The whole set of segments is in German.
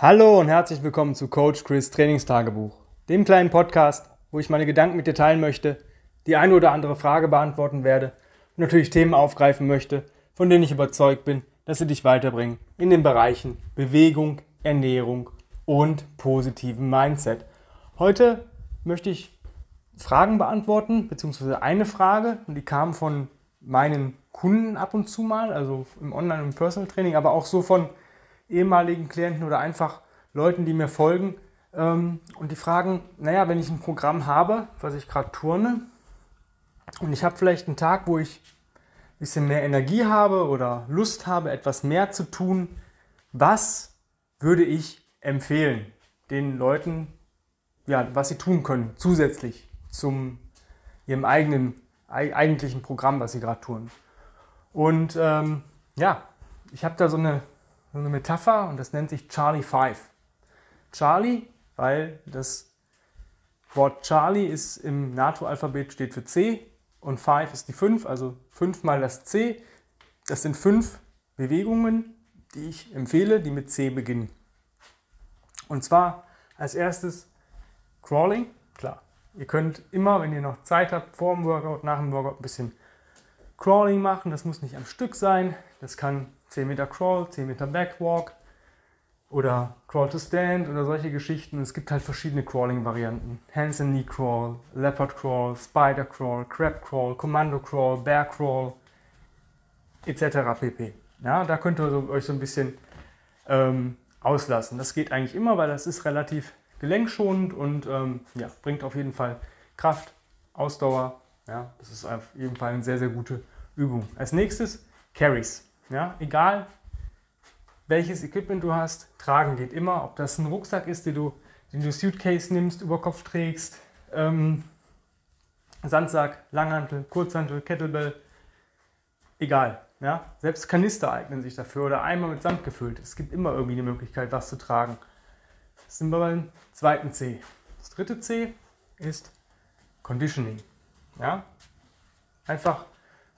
Hallo und herzlich willkommen zu Coach Chris Trainingstagebuch, dem kleinen Podcast, wo ich meine Gedanken mit dir teilen möchte, die eine oder andere Frage beantworten werde und natürlich Themen aufgreifen möchte, von denen ich überzeugt bin, dass sie dich weiterbringen in den Bereichen Bewegung, Ernährung und positiven Mindset. Heute möchte ich Fragen beantworten, beziehungsweise eine Frage, und die kam von meinen Kunden ab und zu mal, also im Online- und Personal Training, aber auch so von ehemaligen Klienten oder einfach Leuten, die mir folgen. Ähm, und die fragen, naja, wenn ich ein Programm habe, was ich gerade turne, und ich habe vielleicht einen Tag, wo ich ein bisschen mehr Energie habe oder Lust habe, etwas mehr zu tun, was würde ich empfehlen den Leuten, ja, was sie tun können, zusätzlich zum ihrem eigenen eigentlichen Programm, was sie gerade tun. Und ähm, ja, ich habe da so eine, eine Metapher und das nennt sich Charlie 5. Charlie, weil das Wort Charlie ist im NATO-Alphabet steht für C und 5 ist die 5, also 5 mal das C. Das sind fünf Bewegungen, die ich empfehle, die mit C beginnen. Und zwar als erstes Crawling, klar. Ihr könnt immer, wenn ihr noch Zeit habt, vor dem Workout, nach dem Workout ein bisschen Crawling machen. Das muss nicht am Stück sein. Das kann 10 Meter Crawl, 10 Meter Backwalk oder Crawl to Stand oder solche Geschichten. Es gibt halt verschiedene Crawling-Varianten. Hands and Knee Crawl, Leopard Crawl, Spider Crawl, Crab Crawl, Commando Crawl, Bear Crawl etc. pp. Ja, da könnt ihr euch so ein bisschen ähm, auslassen. Das geht eigentlich immer, weil das ist relativ gelenkschonend und ähm, ja, bringt auf jeden Fall Kraft, Ausdauer. Ja, das ist auf jeden Fall eine sehr, sehr gute Übung. Als nächstes Carries. Ja, egal welches Equipment du hast, tragen geht immer. Ob das ein Rucksack ist, den du, den du Suitcase nimmst, über Kopf trägst, ähm, Sandsack, Langhantel, Kurzhantel, Kettlebell, egal. Ja? Selbst Kanister eignen sich dafür oder Eimer mit Sand gefüllt. Es gibt immer irgendwie eine Möglichkeit, was zu tragen. Das sind wir beim zweiten C. Das dritte C ist Conditioning. Ja? Einfach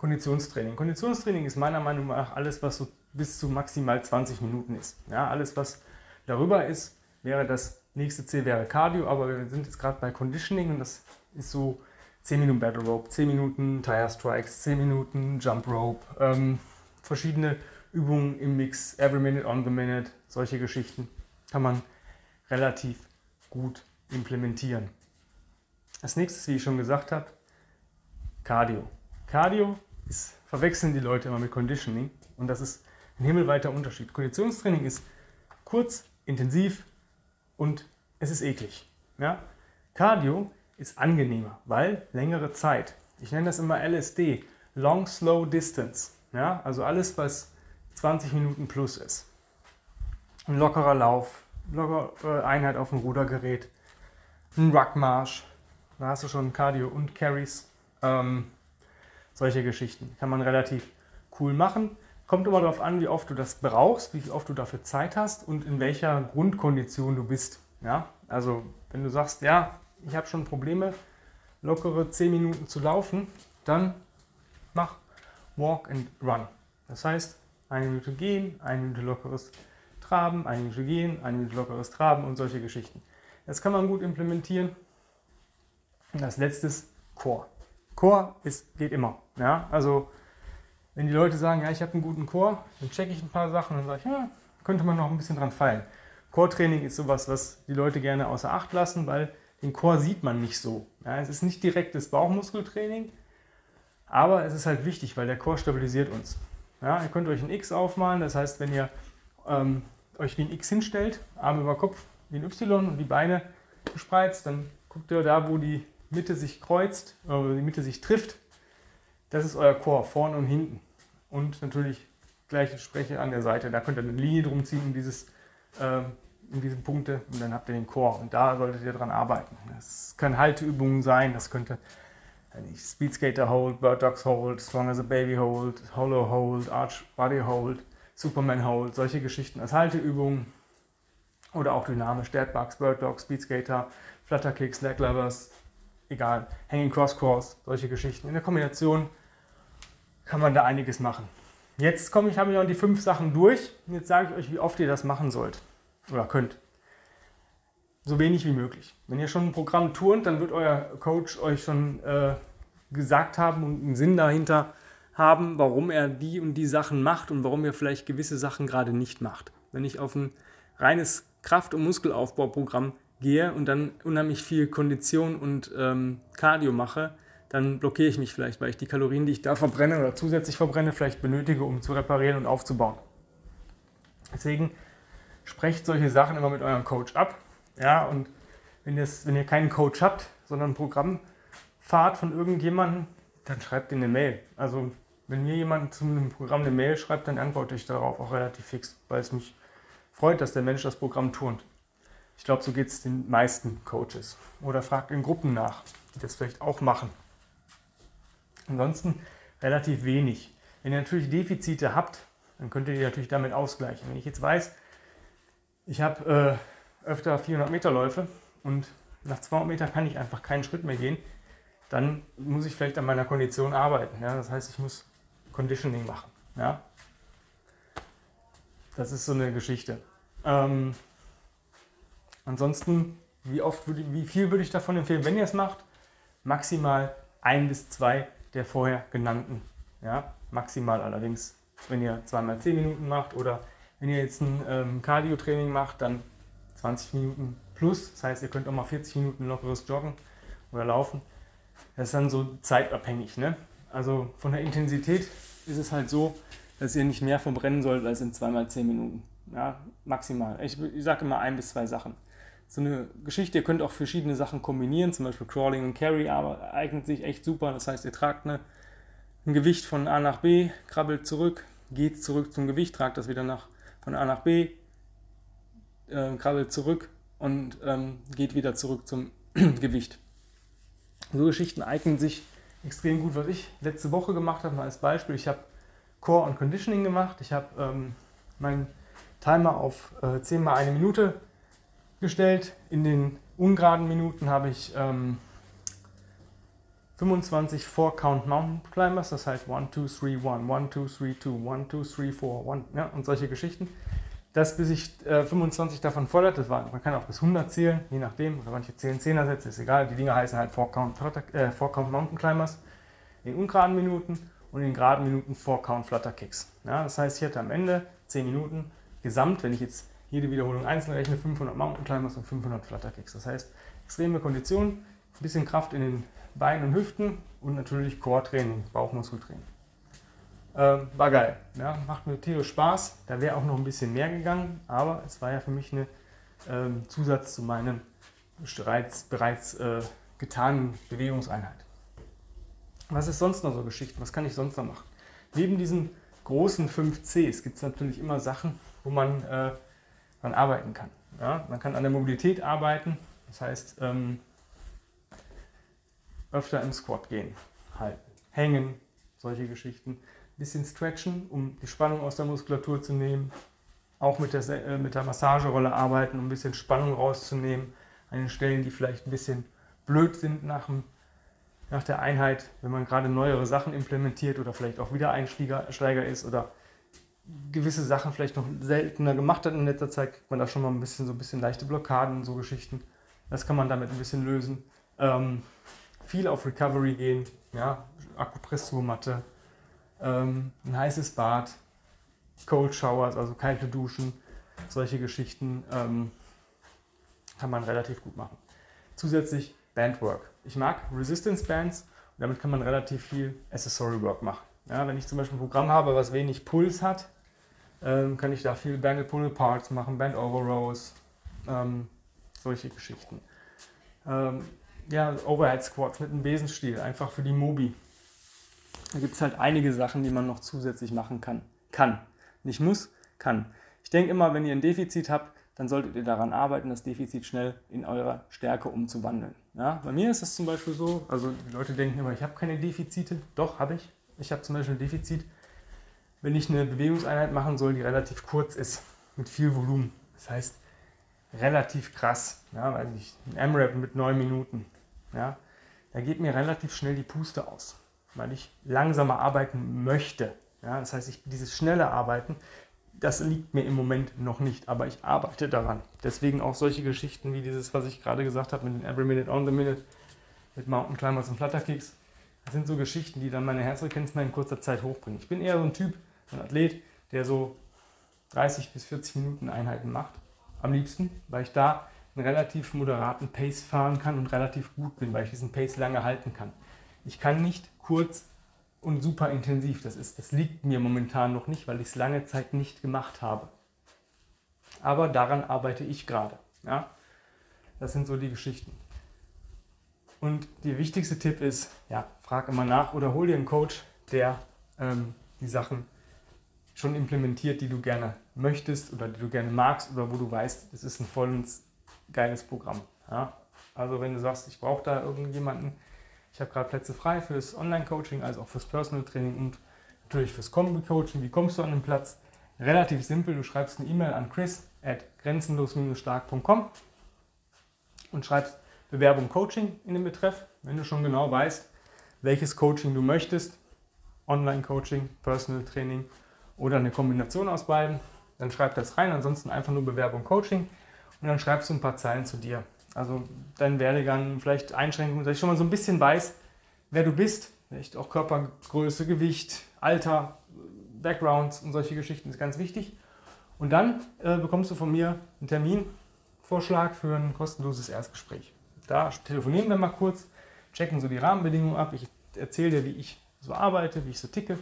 Konditionstraining. Konditionstraining ist meiner Meinung nach alles, was so bis zu maximal 20 Minuten ist. Ja, alles, was darüber ist, wäre das nächste C wäre Cardio, aber wir sind jetzt gerade bei Conditioning und das ist so 10 Minuten Battle Rope, 10 Minuten Tire Strikes, 10 Minuten Jump Rope, ähm, verschiedene Übungen im Mix, Every Minute on the Minute, solche Geschichten kann man relativ gut implementieren. Als nächstes, wie ich schon gesagt habe, Cardio. Cardio ist, verwechseln die Leute immer mit Conditioning und das ist ein himmelweiter Unterschied. Konditionstraining ist kurz, intensiv und es ist eklig. Ja? Cardio ist angenehmer, weil längere Zeit. Ich nenne das immer LSD, Long Slow Distance. Ja? Also alles, was 20 Minuten plus ist. Ein lockerer Lauf, locker äh, Einheit auf dem Rudergerät, ein Ruckmarsch, da hast du schon Cardio und Carries. Ähm, solche Geschichten kann man relativ cool machen. Kommt immer darauf an, wie oft du das brauchst, wie oft du dafür Zeit hast und in welcher Grundkondition du bist. Ja? Also wenn du sagst, ja, ich habe schon Probleme, lockere 10 Minuten zu laufen, dann mach Walk and Run. Das heißt, eine Minute gehen, eine Minute lockeres Traben, eine Minute gehen, eine Minute lockeres Traben und solche Geschichten. Das kann man gut implementieren. Und als letztes Core. Core ist, geht immer. Ja? Also wenn die Leute sagen, ja, ich habe einen guten Core, dann checke ich ein paar Sachen und sage ich, ja, könnte man noch ein bisschen dran feilen. Core-Training ist sowas, was die Leute gerne außer Acht lassen, weil den Core sieht man nicht so. Ja, es ist nicht direktes Bauchmuskeltraining, aber es ist halt wichtig, weil der Core stabilisiert uns. Ja, ihr könnt euch ein X aufmalen, das heißt, wenn ihr ähm, euch wie ein X hinstellt, Arme über Kopf wie ein Y und die Beine gespreizt, dann guckt ihr da, wo die Mitte sich kreuzt, oder die Mitte sich trifft. Das ist euer Core, vorne und hinten. Und natürlich gleiche Spreche an der Seite. Da könnt ihr eine Linie drum ziehen in, dieses, äh, in diese Punkte und dann habt ihr den Core. Und da solltet ihr dran arbeiten. Das können Halteübungen sein, das könnte Speed Skater Hold, Bird Dogs Hold, Strong as a Baby Hold, Hollow Hold, Arch Body Hold, Superman Hold, solche Geschichten als Halteübungen. Oder auch dynamisch, Deadbugs, Bird Dogs, Speed Skater, Flutter Kicks, Leg Levers, egal, Hanging Cross Cross, solche Geschichten. In der Kombination kann man da einiges machen. Jetzt komme ich, habe ich noch die fünf Sachen durch jetzt sage ich euch, wie oft ihr das machen sollt. oder könnt. So wenig wie möglich. Wenn ihr schon ein Programm turnt, dann wird euer Coach euch schon äh, gesagt haben und einen Sinn dahinter haben, warum er die und die Sachen macht und warum er vielleicht gewisse Sachen gerade nicht macht. Wenn ich auf ein reines Kraft- und Muskelaufbauprogramm gehe und dann unheimlich viel Kondition und ähm, Cardio mache, dann blockiere ich mich vielleicht, weil ich die Kalorien, die ich da verbrenne oder zusätzlich verbrenne, vielleicht benötige, um zu reparieren und aufzubauen. Deswegen sprecht solche Sachen immer mit eurem Coach ab. Ja, und wenn, wenn ihr keinen Coach habt, sondern ein Programm fahrt von irgendjemandem, dann schreibt ihr eine Mail. Also wenn mir jemand zu einem Programm eine Mail schreibt, dann antworte ich darauf auch relativ fix, weil es mich freut, dass der Mensch das Programm turnt. Ich glaube, so geht es den meisten Coaches. Oder fragt in Gruppen nach, die das vielleicht auch machen. Ansonsten relativ wenig. Wenn ihr natürlich Defizite habt, dann könnt ihr die natürlich damit ausgleichen. Wenn ich jetzt weiß, ich habe äh, öfter 400 Meter Läufe und nach 200 Metern kann ich einfach keinen Schritt mehr gehen, dann muss ich vielleicht an meiner Kondition arbeiten. Ja? Das heißt, ich muss Conditioning machen. Ja? Das ist so eine Geschichte. Ähm, ansonsten, wie, oft würde, wie viel würde ich davon empfehlen, wenn ihr es macht? Maximal ein bis zwei der vorher genannten. Ja? Maximal allerdings, wenn ihr zweimal 10 Minuten macht oder wenn ihr jetzt ein ähm, Cardio-Training macht, dann 20 Minuten plus. Das heißt, ihr könnt auch mal 40 Minuten lockeres Joggen oder Laufen. Das ist dann so zeitabhängig. Ne? Also von der Intensität ist es halt so, dass ihr nicht mehr verbrennen sollt als in zweimal 10 Minuten. Ja, maximal. Ich, ich sage immer ein bis zwei Sachen. So eine Geschichte, ihr könnt auch verschiedene Sachen kombinieren, zum Beispiel Crawling und Carry, aber eignet sich echt super. Das heißt, ihr tragt eine, ein Gewicht von A nach B, krabbelt zurück, geht zurück zum Gewicht, tragt das wieder nach, von A nach B, äh, krabbelt zurück und ähm, geht wieder zurück zum Gewicht. So Geschichten eignen sich extrem gut. Was ich letzte Woche gemacht habe, mal als Beispiel, ich habe Core und Conditioning gemacht. Ich habe ähm, meinen Timer auf äh, 10 mal eine Minute gestellt. In den ungeraden Minuten habe ich ähm, 25 4-Count Mountain Climbers, das heißt 1, 2, 3, 1, 1, 2, 3, 2, 1, 2, 3, 4, 1 ja, und solche Geschichten. Das bis ich äh, 25 davon hatte, das war, man kann auch bis 100 zählen, je nachdem, oder manche zählen 10er Sätze, ist egal, die Dinger heißen halt 4-Count äh, Mountain Climbers in ungeraden Minuten und in geraden Minuten 4-Count Flutter Kicks. Ja, das heißt, ich hatte am Ende 10 Minuten gesamt, wenn ich jetzt jede Wiederholung einzeln rechne, 500 Mountain Climbers und 500 Flutter Kicks. Das heißt, extreme Kondition, ein bisschen Kraft in den Beinen und Hüften und natürlich Core-Training, Bauchmuskeltraining. Ähm, war geil, ja, macht mir tierisch Spaß. Da wäre auch noch ein bisschen mehr gegangen, aber es war ja für mich ein ähm, Zusatz zu meinem bereits, bereits äh, getanen Bewegungseinheit. Was ist sonst noch so Geschichten? Was kann ich sonst noch machen? Neben diesen großen 5 Cs gibt es natürlich immer Sachen, wo man äh, dran arbeiten kann. Ja? Man kann an der Mobilität arbeiten, das heißt ähm, öfter im Squat gehen, halten, hängen, solche Geschichten bisschen stretchen, um die Spannung aus der Muskulatur zu nehmen. Auch mit der, äh, mit der Massagerolle arbeiten, um ein bisschen Spannung rauszunehmen. An den Stellen, die vielleicht ein bisschen blöd sind nach, dem, nach der Einheit, wenn man gerade neuere Sachen implementiert oder vielleicht auch wieder Einsteiger ist oder gewisse Sachen vielleicht noch seltener gemacht hat in letzter Zeit, kriegt man da schon mal ein bisschen so ein bisschen leichte Blockaden und so Geschichten. Das kann man damit ein bisschen lösen. Ähm, viel auf Recovery gehen, ja, Akupressurmatte, ähm, ein heißes Bad, Cold Showers, also kalte Duschen, solche Geschichten ähm, kann man relativ gut machen. Zusätzlich Bandwork. Ich mag Resistance Bands und damit kann man relativ viel Accessory Work machen. Ja, wenn ich zum Beispiel ein Programm habe, was wenig Puls hat, ähm, kann ich da viel Banded Pull Parts machen, Band Over Rows, ähm, solche Geschichten. Ähm, ja, Overhead Squats mit einem Besenstiel, einfach für die Mobi. Da gibt es halt einige Sachen, die man noch zusätzlich machen kann. Kann. Nicht muss, kann. Ich denke immer, wenn ihr ein Defizit habt, dann solltet ihr daran arbeiten, das Defizit schnell in eure Stärke umzuwandeln. Ja, bei mir ist es zum Beispiel so, also die Leute denken immer, ich habe keine Defizite. Doch, habe ich. Ich habe zum Beispiel ein Defizit, wenn ich eine Bewegungseinheit machen soll, die relativ kurz ist, mit viel Volumen. Das heißt, relativ krass. Ja, weiß ich, ein M-Rap mit neun Minuten. Ja, da geht mir relativ schnell die Puste aus weil ich langsamer arbeiten möchte. Ja, das heißt, ich, dieses schnelle Arbeiten das liegt mir im Moment noch nicht, aber ich arbeite daran. Deswegen auch solche Geschichten wie dieses, was ich gerade gesagt habe mit den Every Minute on the Minute, mit Mountain Climbers und Flutterkicks. Das sind so Geschichten, die dann meine Herzfrequenz mal in kurzer Zeit hochbringen. Ich bin eher so ein Typ, ein Athlet, der so 30 bis 40 Minuten Einheiten macht. Am liebsten, weil ich da einen relativ moderaten Pace fahren kann und relativ gut bin, weil ich diesen Pace lange halten kann. Ich kann nicht kurz und super intensiv. Das, ist, das liegt mir momentan noch nicht, weil ich es lange Zeit nicht gemacht habe. Aber daran arbeite ich gerade. Ja? Das sind so die Geschichten. Und der wichtigste Tipp ist, ja, frag immer nach oder hol dir einen Coach, der ähm, die Sachen schon implementiert, die du gerne möchtest oder die du gerne magst oder wo du weißt, es ist ein volles geiles Programm. Ja? Also wenn du sagst, ich brauche da irgendjemanden, ich habe gerade Plätze frei fürs Online-Coaching, also auch fürs Personal Training und natürlich fürs Kombi-Coaching. Wie kommst du an den Platz? Relativ simpel, du schreibst eine E-Mail an chris at grenzenlos-stark.com und schreibst Bewerbung Coaching in den Betreff, wenn du schon genau weißt, welches Coaching du möchtest. Online-Coaching, Personal Training oder eine Kombination aus beiden. Dann schreib das rein, ansonsten einfach nur Bewerbung Coaching und dann schreibst du ein paar Zeilen zu dir. Also dein Werdegang, vielleicht Einschränkungen, dass ich schon mal so ein bisschen weiß, wer du bist. Vielleicht auch Körpergröße, Gewicht, Alter, Backgrounds und solche Geschichten ist ganz wichtig. Und dann äh, bekommst du von mir einen Terminvorschlag für ein kostenloses Erstgespräch. Da telefonieren wir mal kurz, checken so die Rahmenbedingungen ab. Ich erzähle dir, wie ich so arbeite, wie ich so ticke.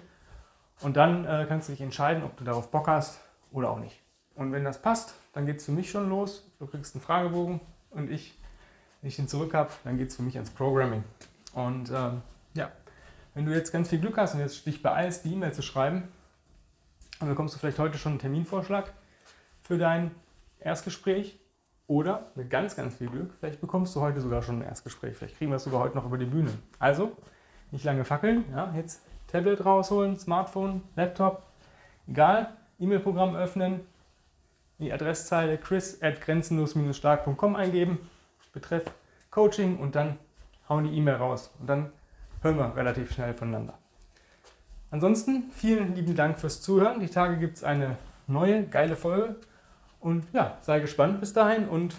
Und dann äh, kannst du dich entscheiden, ob du darauf Bock hast oder auch nicht. Und wenn das passt, dann geht es für mich schon los. Du kriegst einen Fragebogen und ich, wenn ich den zurück habe, dann geht es für mich ans Programming. Und ähm, ja, wenn du jetzt ganz viel Glück hast und jetzt dich beeilst, die E-Mail zu schreiben, dann bekommst du vielleicht heute schon einen Terminvorschlag für dein Erstgespräch. Oder mit ganz, ganz viel Glück, vielleicht bekommst du heute sogar schon ein Erstgespräch. Vielleicht kriegen wir es sogar heute noch über die Bühne. Also, nicht lange fackeln. Ja, jetzt Tablet rausholen, Smartphone, Laptop, egal. E-Mail-Programm öffnen, die Adresszeile chris at grenzenlos-stark.com eingeben, betreff Coaching und dann hauen die E-Mail raus. Und dann hören wir relativ schnell voneinander. Ansonsten vielen lieben Dank fürs Zuhören. Die Tage gibt es eine neue, geile Folge. Und ja, sei gespannt bis dahin. Und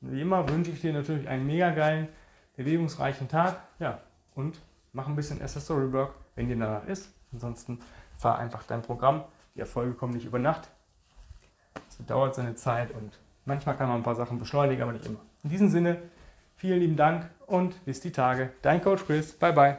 wie immer wünsche ich dir natürlich einen mega geilen, bewegungsreichen Tag. Ja, und mach ein bisschen Accessory Work, wenn dir danach ist. Ansonsten fahr einfach dein Programm. Die Erfolge kommen nicht über Nacht dauert seine Zeit und manchmal kann man ein paar Sachen beschleunigen, aber nicht immer. In diesem Sinne, vielen lieben Dank und bis die Tage. Dein Coach Chris. Bye bye.